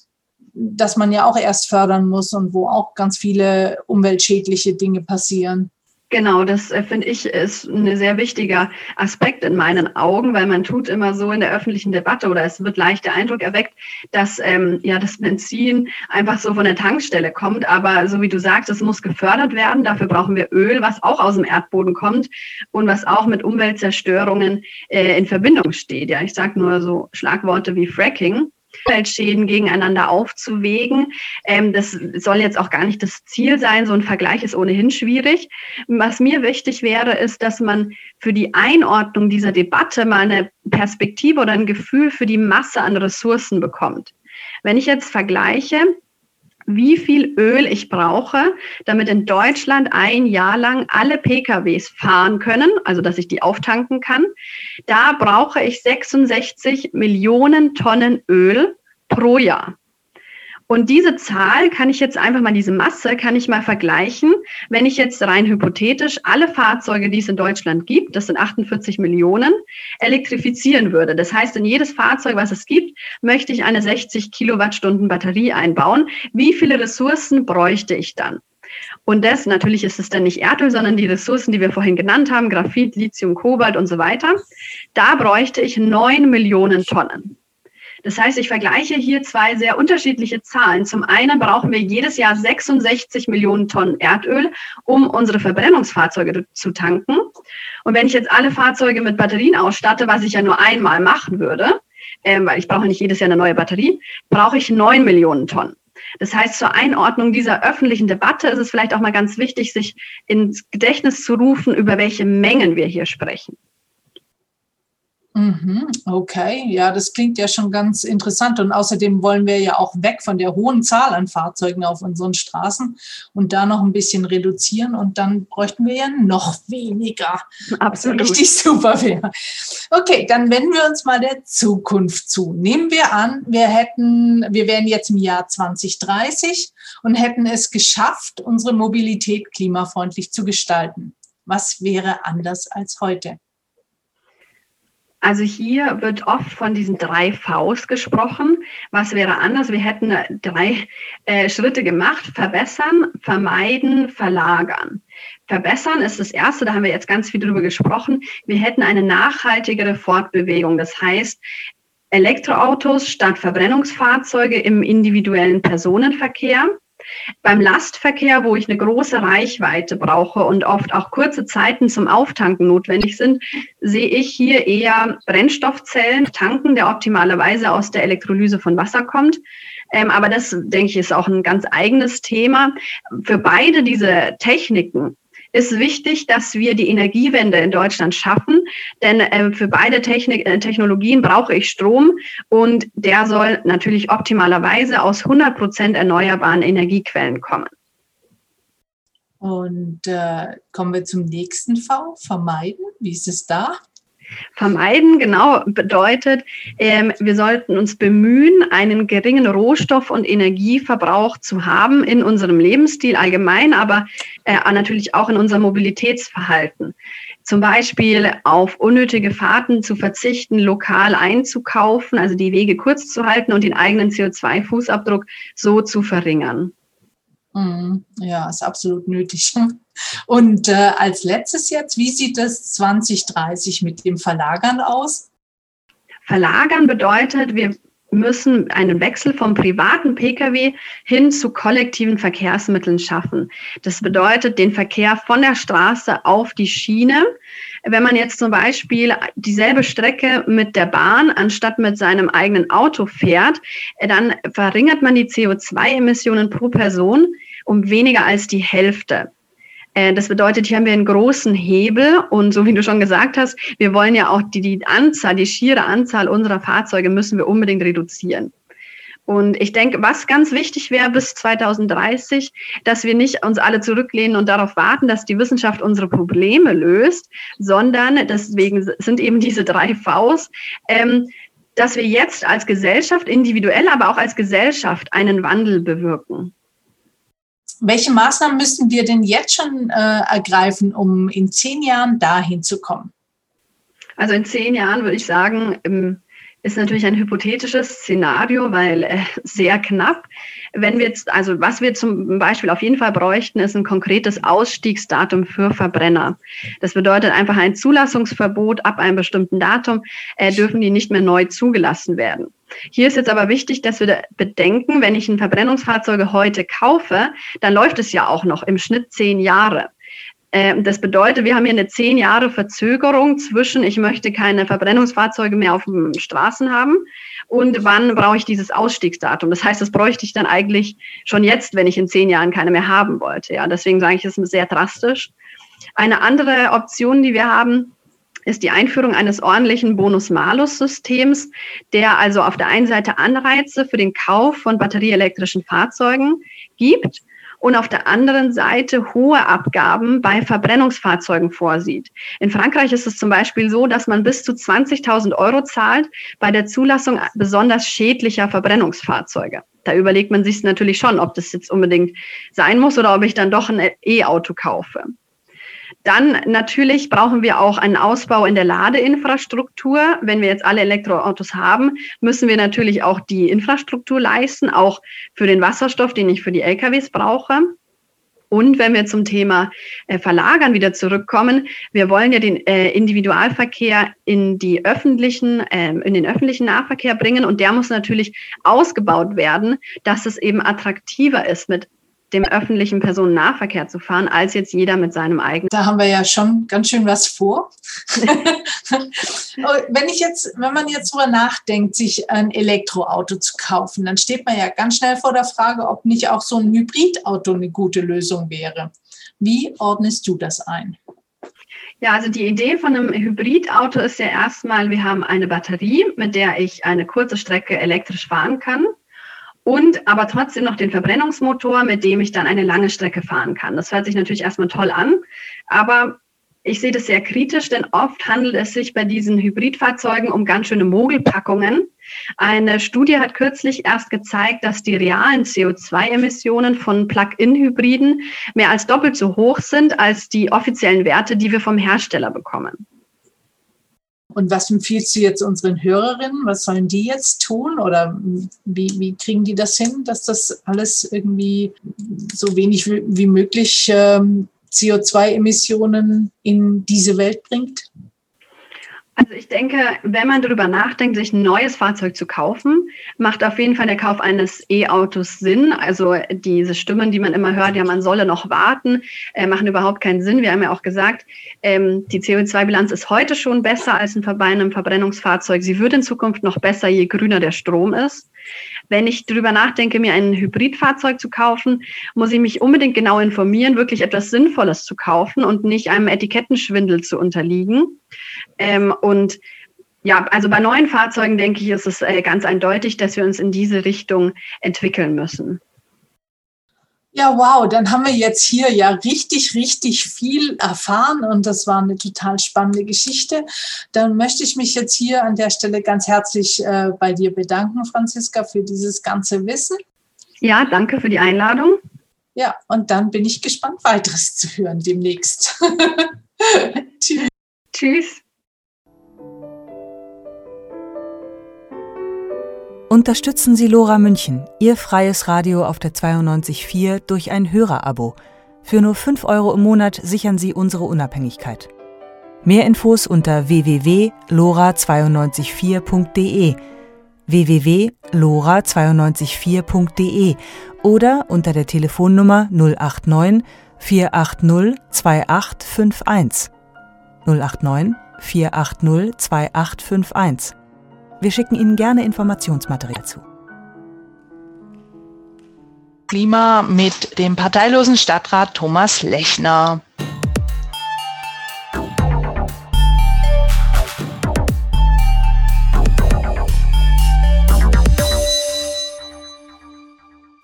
S2: das man ja auch erst fördern muss und wo auch ganz viele umweltschädliche Dinge passieren.
S10: Genau, das äh, finde ich ist ein sehr wichtiger Aspekt in meinen Augen, weil man tut immer so in der öffentlichen Debatte oder es wird leicht der Eindruck erweckt, dass ähm, ja das Benzin einfach so von der Tankstelle kommt. Aber so wie du sagst, es muss gefördert werden. Dafür brauchen wir Öl, was auch aus dem Erdboden kommt und was auch mit Umweltzerstörungen äh, in Verbindung steht. Ja, ich sage nur so Schlagworte wie Fracking. Umweltschäden gegeneinander aufzuwägen. Ähm, das soll jetzt auch gar nicht das Ziel sein. So ein Vergleich ist ohnehin schwierig. Was mir wichtig wäre, ist, dass man für die Einordnung dieser Debatte mal eine Perspektive oder ein Gefühl für die Masse an Ressourcen bekommt. Wenn ich jetzt vergleiche, wie viel Öl ich brauche, damit in Deutschland ein Jahr lang alle PKWs fahren können, also dass ich die auftanken kann. Da brauche ich 66 Millionen Tonnen Öl pro Jahr. Und diese Zahl kann ich jetzt einfach mal, diese Masse kann ich mal vergleichen. Wenn ich jetzt rein hypothetisch alle Fahrzeuge, die es in Deutschland gibt, das sind 48 Millionen, elektrifizieren würde. Das heißt, in jedes Fahrzeug, was es gibt, möchte ich eine 60 Kilowattstunden Batterie einbauen. Wie viele Ressourcen bräuchte ich dann? Und das, natürlich ist es dann nicht Erdöl, sondern die Ressourcen, die wir vorhin genannt haben, Graphit, Lithium, Kobalt und so weiter. Da bräuchte ich neun Millionen Tonnen. Das heißt, ich vergleiche hier zwei sehr unterschiedliche Zahlen. Zum einen brauchen wir jedes Jahr 66 Millionen Tonnen Erdöl, um unsere Verbrennungsfahrzeuge zu tanken. Und wenn ich jetzt alle Fahrzeuge mit Batterien ausstatte, was ich ja nur einmal machen würde, ähm, weil ich brauche nicht jedes Jahr eine neue Batterie, brauche ich neun Millionen Tonnen. Das heißt, zur Einordnung dieser öffentlichen Debatte ist es vielleicht auch mal ganz wichtig, sich ins Gedächtnis zu rufen, über welche Mengen wir hier sprechen.
S2: Mhm, okay, ja, das klingt ja schon ganz interessant. Und außerdem wollen wir ja auch weg von der hohen Zahl an Fahrzeugen auf unseren Straßen und da noch ein bisschen reduzieren. Und dann bräuchten wir ja noch weniger.
S10: Absolut.
S2: Richtig super wäre. Okay, dann wenden wir uns mal der Zukunft zu. Nehmen wir an, wir hätten, wir wären jetzt im Jahr 2030 und hätten es geschafft, unsere Mobilität klimafreundlich zu gestalten. Was wäre anders als heute?
S10: Also hier wird oft von diesen drei Vs gesprochen. Was wäre anders? Wir hätten drei äh, Schritte gemacht. Verbessern, vermeiden, verlagern. Verbessern ist das Erste, da haben wir jetzt ganz viel drüber gesprochen. Wir hätten eine nachhaltigere Fortbewegung. Das heißt, Elektroautos statt Verbrennungsfahrzeuge im individuellen Personenverkehr. Beim Lastverkehr, wo ich eine große Reichweite brauche und oft auch kurze Zeiten zum Auftanken notwendig sind, sehe ich hier eher Brennstoffzellen tanken, der optimalerweise aus der Elektrolyse von Wasser kommt. Ähm, aber das, denke ich, ist auch ein ganz eigenes Thema. Für beide diese Techniken ist wichtig, dass wir die Energiewende in Deutschland schaffen, denn äh, für beide Technik, äh, Technologien brauche ich Strom und der soll natürlich optimalerweise aus 100 Prozent erneuerbaren Energiequellen kommen.
S2: Und äh, kommen wir zum nächsten V, vermeiden. Wie ist es da?
S10: Vermeiden, genau, bedeutet, ähm, wir sollten uns bemühen, einen geringen Rohstoff- und Energieverbrauch zu haben in unserem Lebensstil allgemein, aber äh, natürlich auch in unserem Mobilitätsverhalten. Zum Beispiel auf unnötige Fahrten zu verzichten, lokal einzukaufen, also die Wege kurz zu halten und den eigenen CO2-Fußabdruck so zu verringern.
S2: Mhm. Ja, ist absolut nötig. Und äh, als letztes jetzt, wie sieht es 2030 mit dem Verlagern aus?
S10: Verlagern bedeutet, wir müssen einen Wechsel vom privaten Pkw hin zu kollektiven Verkehrsmitteln schaffen. Das bedeutet den Verkehr von der Straße auf die Schiene. Wenn man jetzt zum Beispiel dieselbe Strecke mit der Bahn anstatt mit seinem eigenen Auto fährt, dann verringert man die CO2-Emissionen pro Person um weniger als die Hälfte. Äh, das bedeutet, hier haben wir einen großen Hebel und so wie du schon gesagt hast, wir wollen ja auch die, die Anzahl, die schiere Anzahl unserer Fahrzeuge müssen wir unbedingt reduzieren. Und ich denke, was ganz wichtig wäre bis 2030, dass wir nicht uns alle zurücklehnen und darauf warten, dass die Wissenschaft unsere Probleme löst, sondern deswegen sind eben diese drei Vs, ähm, dass wir jetzt als Gesellschaft, individuell, aber auch als Gesellschaft einen Wandel bewirken.
S2: Welche Maßnahmen müssen wir denn jetzt schon äh, ergreifen, um in zehn Jahren dahin zu kommen?
S10: Also in zehn Jahren würde ich sagen, ist natürlich ein hypothetisches Szenario, weil äh, sehr knapp. Wenn wir jetzt, also was wir zum Beispiel auf jeden Fall bräuchten, ist ein konkretes Ausstiegsdatum für Verbrenner. Das bedeutet einfach ein Zulassungsverbot ab einem bestimmten Datum äh, dürfen die nicht mehr neu zugelassen werden. Hier ist jetzt aber wichtig, dass wir bedenken, wenn ich ein Verbrennungsfahrzeug heute kaufe, dann läuft es ja auch noch im Schnitt zehn Jahre. Ähm, das bedeutet, wir haben hier eine zehn Jahre Verzögerung zwischen, ich möchte keine Verbrennungsfahrzeuge mehr auf den Straßen haben und wann brauche ich dieses Ausstiegsdatum. Das heißt, das bräuchte ich dann eigentlich schon jetzt, wenn ich in zehn Jahren keine mehr haben wollte. Ja, deswegen sage ich, das ist sehr drastisch. Eine andere Option, die wir haben, ist die Einführung eines ordentlichen Bonus-Malus-Systems, der also auf der einen Seite Anreize für den Kauf von batterieelektrischen Fahrzeugen gibt und auf der anderen Seite hohe Abgaben bei Verbrennungsfahrzeugen vorsieht. In Frankreich ist es zum Beispiel so, dass man bis zu 20.000 Euro zahlt bei der Zulassung besonders schädlicher Verbrennungsfahrzeuge. Da überlegt man sich natürlich schon, ob das jetzt unbedingt sein muss oder ob ich dann doch ein E-Auto kaufe. Dann natürlich brauchen wir auch einen Ausbau in der Ladeinfrastruktur. Wenn wir jetzt alle Elektroautos haben, müssen wir natürlich auch die Infrastruktur leisten, auch für den Wasserstoff, den ich für die LKWs brauche. Und wenn wir zum Thema äh, Verlagern wieder zurückkommen, wir wollen ja den äh, Individualverkehr in die öffentlichen, äh, in den öffentlichen Nahverkehr bringen und der muss natürlich ausgebaut werden, dass es eben attraktiver ist, mit dem öffentlichen Personennahverkehr zu fahren, als jetzt jeder mit seinem eigenen.
S2: Da haben wir ja schon ganz schön was vor. wenn ich jetzt, wenn man jetzt drüber nachdenkt, sich ein Elektroauto zu kaufen, dann steht man ja ganz schnell vor der Frage, ob nicht auch so ein Hybridauto eine gute Lösung wäre. Wie ordnest du das ein?
S10: Ja, also die Idee von einem Hybridauto ist ja erstmal, wir haben eine Batterie, mit der ich eine kurze Strecke elektrisch fahren kann und aber trotzdem noch den Verbrennungsmotor, mit dem ich dann eine lange Strecke fahren kann. Das hört sich natürlich erstmal toll an, aber ich sehe das sehr kritisch, denn oft handelt es sich bei diesen Hybridfahrzeugen um ganz schöne Mogelpackungen. Eine Studie hat kürzlich erst gezeigt, dass die realen CO2-Emissionen von Plug-in-Hybriden mehr als doppelt so hoch sind als die offiziellen Werte, die wir vom Hersteller bekommen.
S2: Und was empfiehlst du jetzt unseren Hörerinnen? Was sollen die jetzt tun? Oder wie, wie kriegen die das hin, dass das alles irgendwie so wenig wie möglich ähm, CO2-Emissionen in diese Welt bringt?
S10: Also ich denke, wenn man darüber nachdenkt, sich ein neues Fahrzeug zu kaufen, macht auf jeden Fall der Kauf eines E-Autos Sinn. Also diese Stimmen, die man immer hört, ja, man solle noch warten, äh, machen überhaupt keinen Sinn. Wir haben ja auch gesagt, ähm, die CO2-Bilanz ist heute schon besser als bei einem Verbrennungsfahrzeug. Sie wird in Zukunft noch besser, je grüner der Strom ist. Wenn ich darüber nachdenke, mir ein Hybridfahrzeug zu kaufen, muss ich mich unbedingt genau informieren, wirklich etwas Sinnvolles zu kaufen und nicht einem Etikettenschwindel zu unterliegen. Ähm, und ja, also bei neuen Fahrzeugen denke ich, ist es äh, ganz eindeutig, dass wir uns in diese Richtung entwickeln müssen.
S2: Ja, wow, dann haben wir jetzt hier ja richtig, richtig viel erfahren und das war eine total spannende Geschichte. Dann möchte ich mich jetzt hier an der Stelle ganz herzlich äh, bei dir bedanken, Franziska, für dieses ganze Wissen.
S10: Ja, danke für die Einladung.
S2: Ja, und dann bin ich gespannt, weiteres zu hören demnächst.
S10: Tschüss. Tschüss.
S11: Unterstützen Sie Lora München, Ihr freies Radio auf der 92.4 durch ein Hörerabo. Für nur 5 Euro im Monat sichern Sie unsere Unabhängigkeit. Mehr Infos unter www.lora924.de www.lora924.de oder unter der Telefonnummer 089 480 2851. 089 480 2851. Wir schicken Ihnen gerne Informationsmaterial zu.
S4: Klima mit dem parteilosen Stadtrat Thomas Lechner.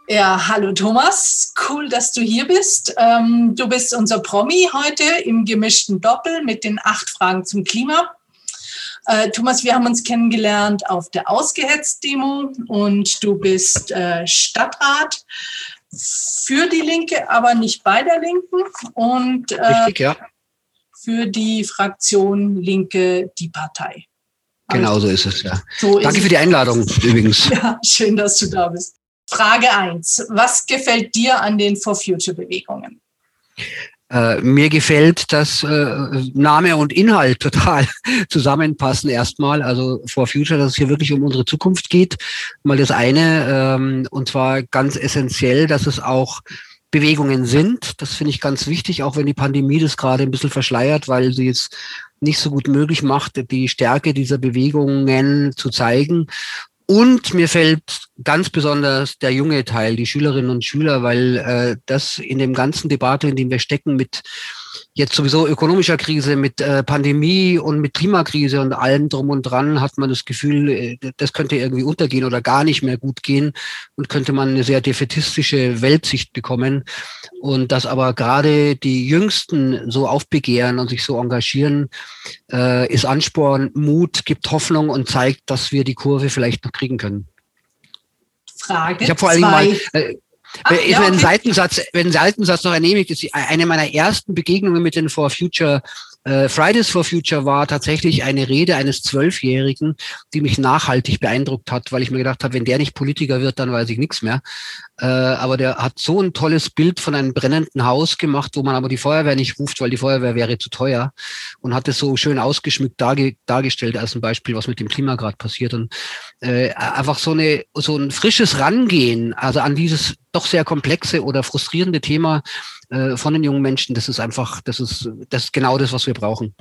S2: Ja, hallo Thomas, cool, dass du hier bist. Ähm, du bist unser Promi heute im gemischten Doppel mit den acht Fragen zum Klima. Äh, Thomas, wir haben uns kennengelernt auf der Ausgehetzt-Demo und du bist äh, Stadtrat für die Linke, aber nicht bei der Linken. Und
S12: äh, Richtig, ja.
S2: für die Fraktion Linke die Partei.
S12: Genau so ist es, ja. So Danke für die Einladung übrigens.
S2: Ja, schön, dass du da bist. Frage 1. Was gefällt dir an den For Future Bewegungen?
S12: Äh, mir gefällt, dass äh, Name und Inhalt total zusammenpassen erstmal. Also For Future, dass es hier wirklich um unsere Zukunft geht. Mal das eine, ähm, und zwar ganz essentiell, dass es auch Bewegungen sind. Das finde ich ganz wichtig, auch wenn die Pandemie das gerade ein bisschen verschleiert, weil sie es nicht so gut möglich macht, die Stärke dieser Bewegungen zu zeigen. Und mir fällt ganz besonders der junge Teil, die Schülerinnen und Schüler, weil äh, das in dem ganzen Debatte, in dem wir stecken, mit jetzt sowieso ökonomischer Krise, mit äh, Pandemie und mit Klimakrise und allem drum und dran, hat man das Gefühl, äh, das könnte irgendwie untergehen oder gar nicht mehr gut gehen und könnte man eine sehr defetistische Weltsicht bekommen. Und dass aber gerade die Jüngsten so aufbegehren und sich so engagieren, äh, ist Ansporn, Mut, gibt Hoffnung und zeigt, dass wir die Kurve vielleicht noch kriegen können.
S2: Frage.
S12: Ich habe vor allen Dingen mal. Äh, Ach, wenn, ja, okay. ein Seitensatz, wenn ein Seitensatz noch ernehmigt ist, eine meiner ersten Begegnungen mit den For Future äh, Fridays for Future war tatsächlich eine Rede eines Zwölfjährigen, die mich nachhaltig beeindruckt hat, weil ich mir gedacht habe, wenn der nicht Politiker wird, dann weiß ich nichts mehr. Äh, aber der hat so ein tolles Bild von einem brennenden Haus gemacht, wo man aber die Feuerwehr nicht ruft, weil die Feuerwehr wäre zu teuer und hat es so schön ausgeschmückt darge dargestellt als ein Beispiel, was mit dem Klima gerade passiert. Und äh, einfach so, eine, so ein frisches Rangehen, also an dieses doch sehr komplexe oder frustrierende Thema äh, von den jungen Menschen, das ist einfach, das ist, das ist genau das, was wir brauchen.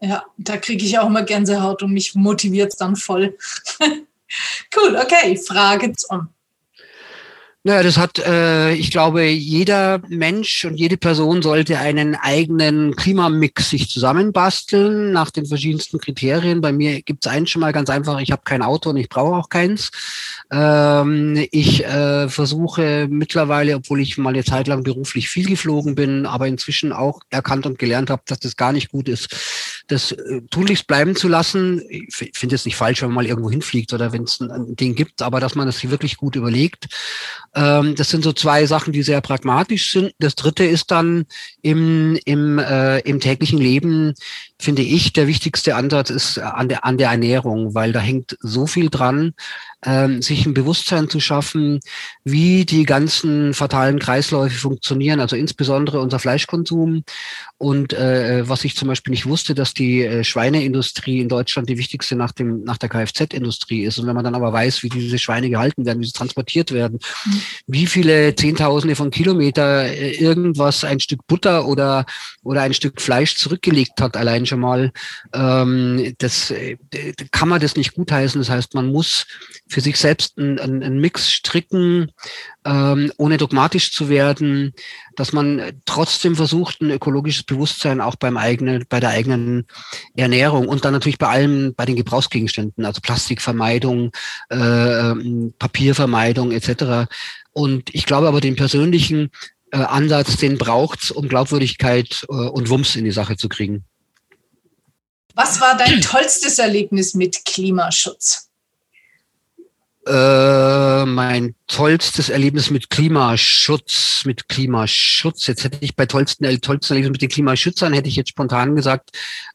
S2: Ja, da kriege ich auch immer Gänsehaut und mich motiviert es dann voll. cool, okay, Frage zum.
S12: Naja, das hat, äh, ich glaube, jeder Mensch und jede Person sollte einen eigenen Klimamix sich zusammenbasteln nach den verschiedensten Kriterien. Bei mir gibt es eins schon mal ganz einfach, ich habe kein Auto und ich brauche auch keins. Ähm, ich äh, versuche mittlerweile, obwohl ich mal eine Zeit lang beruflich viel geflogen bin, aber inzwischen auch erkannt und gelernt habe, dass das gar nicht gut ist, das äh, tunlichst bleiben zu lassen. Ich finde es nicht falsch, wenn man mal irgendwo hinfliegt oder wenn es ein, Ding gibt, aber dass man das sich wirklich gut überlegt. Ähm, das sind so zwei Sachen, die sehr pragmatisch sind. Das dritte ist dann im, im, äh, im täglichen Leben, finde ich, der wichtigste Ansatz ist an der, an der Ernährung, weil da hängt so viel dran ähm, sich ein Bewusstsein zu schaffen, wie die ganzen fatalen Kreisläufe funktionieren, also insbesondere unser Fleischkonsum. Und äh, was ich zum Beispiel nicht wusste, dass die äh, Schweineindustrie in Deutschland die wichtigste nach, dem, nach der Kfz-Industrie ist. Und wenn man dann aber weiß, wie diese Schweine gehalten werden, wie sie transportiert werden, mhm. wie viele Zehntausende von Kilometer äh, irgendwas, ein Stück Butter oder, oder ein Stück Fleisch zurückgelegt hat, allein schon mal, ähm, das äh, kann man das nicht gutheißen. Das heißt, man muss für sich selbst einen, einen Mix stricken, ähm, ohne dogmatisch zu werden, dass man trotzdem versucht, ein ökologisches Bewusstsein auch beim eigenen, bei der eigenen Ernährung und dann natürlich bei allem, bei den Gebrauchsgegenständen, also Plastikvermeidung, äh, Papiervermeidung etc. Und ich glaube aber den persönlichen äh, Ansatz, den braucht's, um Glaubwürdigkeit äh, und Wumms in die Sache zu kriegen.
S2: Was war dein tollstes Erlebnis mit Klimaschutz?
S12: Äh, mein tollstes Erlebnis mit Klimaschutz, mit Klimaschutz. Jetzt hätte ich bei tollsten, äh, tollsten Erlebnis mit den Klimaschützern, hätte ich jetzt spontan gesagt,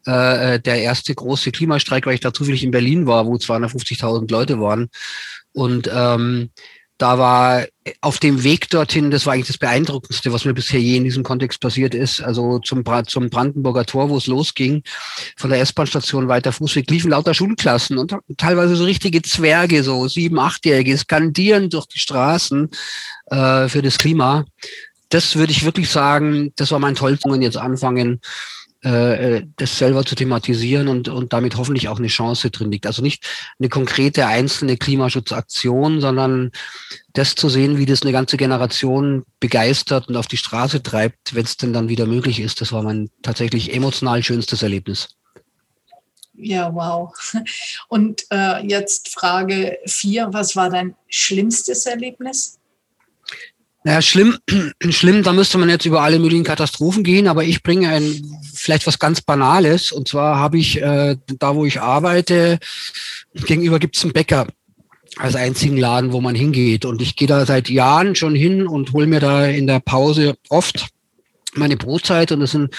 S12: äh, äh der erste große Klimastreik, weil ich da zufällig in Berlin war, wo 250.000 Leute waren. Und ähm, da war auf dem Weg dorthin, das war eigentlich das Beeindruckendste, was mir bisher je in diesem Kontext passiert ist. Also zum, zum Brandenburger Tor, wo es losging, von der S-Bahn-Station weiter Fußweg, liefen lauter Schulklassen und teilweise so richtige Zwerge, so sieben, achtjährige, skandieren durch die Straßen äh, für das Klima. Das würde ich wirklich sagen, das war mein Tollsten jetzt anfangen, äh, äh, das selber zu thematisieren und, und damit hoffentlich auch eine Chance drin liegt. Also nicht eine konkrete einzelne Klimaschutzaktion, sondern das zu sehen, wie das eine ganze Generation begeistert und auf die Straße treibt, wenn es denn dann wieder möglich ist. Das war mein tatsächlich emotional schönstes Erlebnis.
S2: Ja, wow. Und äh, jetzt Frage vier, was war dein schlimmstes Erlebnis?
S12: Naja, schlimm, schlimm, da müsste man jetzt über alle möglichen Katastrophen gehen, aber ich bringe ein vielleicht was ganz Banales. Und zwar habe ich äh, da, wo ich arbeite, gegenüber gibt es einen Bäcker als einzigen Laden, wo man hingeht. Und ich gehe da seit Jahren schon hin und hole mir da in der Pause oft meine Brotzeit und das sind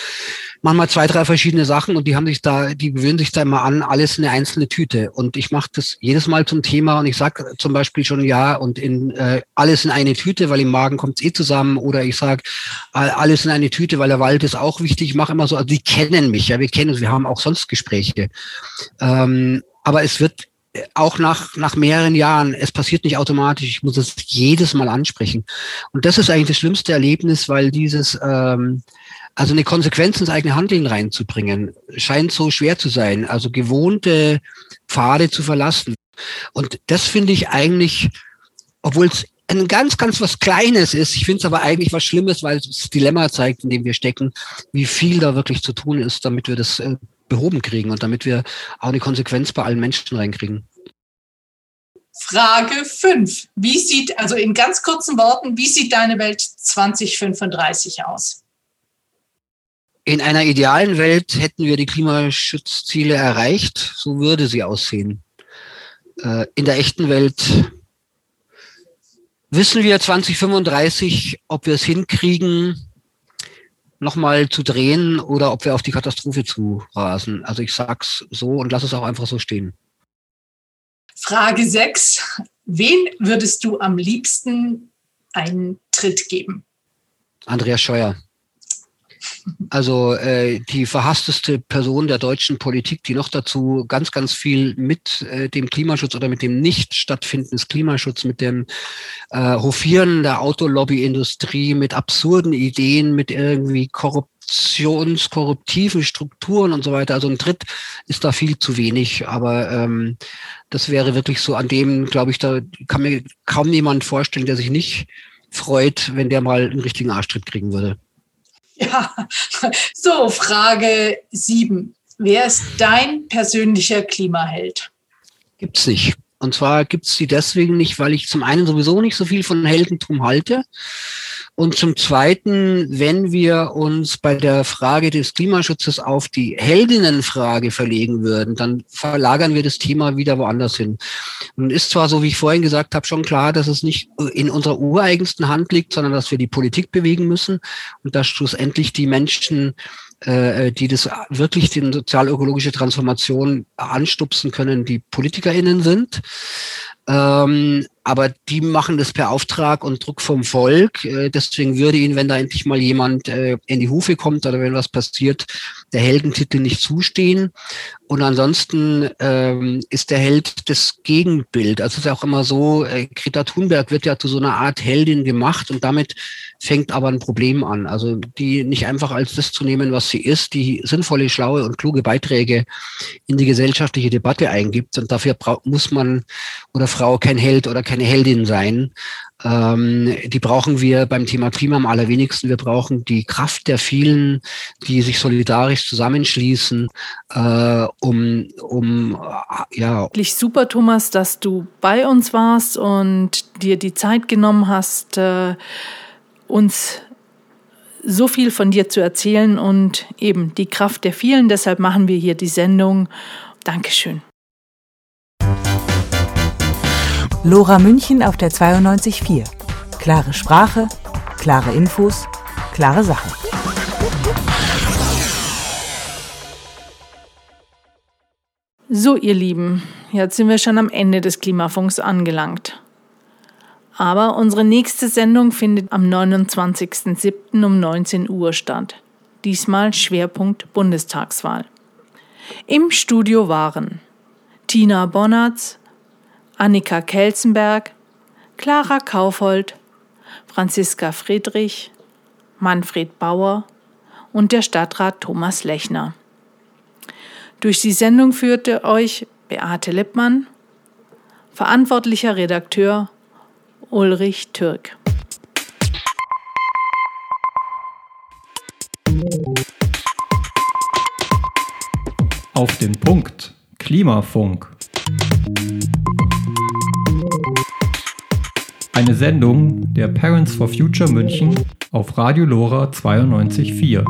S12: manchmal zwei, drei verschiedene Sachen und die haben sich da, die gewöhnen sich da immer an, alles in eine einzelne Tüte. Und ich mache das jedes Mal zum Thema und ich sage zum Beispiel schon ja und in äh, alles in eine Tüte, weil im Magen kommt es eh zusammen. Oder ich sage alles in eine Tüte, weil der Wald ist auch wichtig. Ich mache immer so, also die kennen mich, ja, wir kennen uns, wir haben auch sonst Gespräche. Ähm, aber es wird auch nach, nach mehreren Jahren, es passiert nicht automatisch, ich muss es jedes Mal ansprechen. Und das ist eigentlich das schlimmste Erlebnis, weil dieses, ähm, also eine Konsequenz ins eigene Handeln reinzubringen, scheint so schwer zu sein. Also gewohnte Pfade zu verlassen. Und das finde ich eigentlich, obwohl es ein ganz, ganz was Kleines ist. Ich finde es aber eigentlich was Schlimmes, weil es das Dilemma zeigt, in dem wir stecken, wie viel da wirklich zu tun ist, damit wir das äh, behoben kriegen und damit wir auch eine Konsequenz bei allen Menschen reinkriegen.
S2: Frage 5. Wie sieht, also in ganz kurzen Worten, wie sieht deine Welt 2035 aus?
S12: In einer idealen Welt hätten wir die Klimaschutzziele erreicht. So würde sie aussehen. Äh, in der echten Welt wissen wir 2035, ob wir es hinkriegen, nochmal zu drehen oder ob wir auf die Katastrophe zu rasen. Also ich sag's so und lass es auch einfach so stehen.
S2: Frage 6. Wen würdest du am liebsten einen Tritt geben?
S12: Andreas Scheuer. Also äh, die verhassteste Person der deutschen Politik, die noch dazu ganz, ganz viel mit äh, dem Klimaschutz oder mit dem nicht stattfinden des Klimaschutz, mit dem äh, Hofieren der Autolobbyindustrie, mit absurden Ideen, mit irgendwie korruptionskorruptiven Strukturen und so weiter. Also ein Dritt ist da viel zu wenig, aber ähm, das wäre wirklich so an dem, glaube ich, da kann mir kaum jemand vorstellen, der sich nicht freut, wenn der mal einen richtigen Arschtritt kriegen würde.
S2: Ja, so, Frage sieben. Wer ist dein persönlicher Klimaheld?
S12: Gibt's nicht. Und zwar gibt's sie deswegen nicht, weil ich zum einen sowieso nicht so viel von Heldentum halte und zum Zweiten, wenn wir uns bei der Frage des Klimaschutzes auf die Heldinnenfrage verlegen würden, dann verlagern wir das Thema wieder woanders hin. Und ist zwar, so wie ich vorhin gesagt habe, schon klar, dass es nicht in unserer ureigensten Hand liegt, sondern dass wir die Politik bewegen müssen und dass schlussendlich die Menschen äh, die das wirklich die sozial-ökologische Transformation anstupsen können, die PolitikerInnen sind. Ähm, aber die machen das per Auftrag und Druck vom Volk. Äh, deswegen würde ihnen, wenn da endlich mal jemand äh, in die Hufe kommt oder wenn was passiert, der Heldentitel nicht zustehen. Und ansonsten ähm, ist der Held das Gegenbild. Also es ist auch immer so, äh, Greta Thunberg wird ja zu so einer Art Heldin gemacht und damit fängt aber ein Problem an. Also die nicht einfach als das zu nehmen, was sie ist, die sinnvolle, schlaue und kluge Beiträge in die gesellschaftliche Debatte eingibt. Und dafür muss man oder Frau kein Held oder keine Heldin sein. Ähm, die brauchen wir beim Thema Klima am allerwenigsten. Wir brauchen die Kraft der vielen, die sich solidarisch zusammenschließen, äh, um, um ja.
S4: Wirklich super, Thomas, dass du bei uns warst und dir die Zeit genommen hast, äh, uns so viel von dir zu erzählen und eben die Kraft der vielen. Deshalb machen wir hier die Sendung. Dankeschön.
S11: Lora München auf der 92.4. Klare Sprache, klare Infos, klare Sache.
S4: So, ihr Lieben, jetzt sind wir schon am Ende des Klimafunks angelangt. Aber unsere nächste Sendung findet am 29.07. um 19 Uhr statt. Diesmal Schwerpunkt Bundestagswahl. Im Studio waren Tina Bonnertz, Annika Kelzenberg, Clara Kaufhold, Franziska Friedrich, Manfred Bauer und der Stadtrat Thomas Lechner. Durch die Sendung führte euch Beate Lippmann, verantwortlicher Redakteur Ulrich Türk.
S1: Auf den Punkt. Klimafunk. Eine Sendung der Parents for Future München auf Radio Lora 92.4.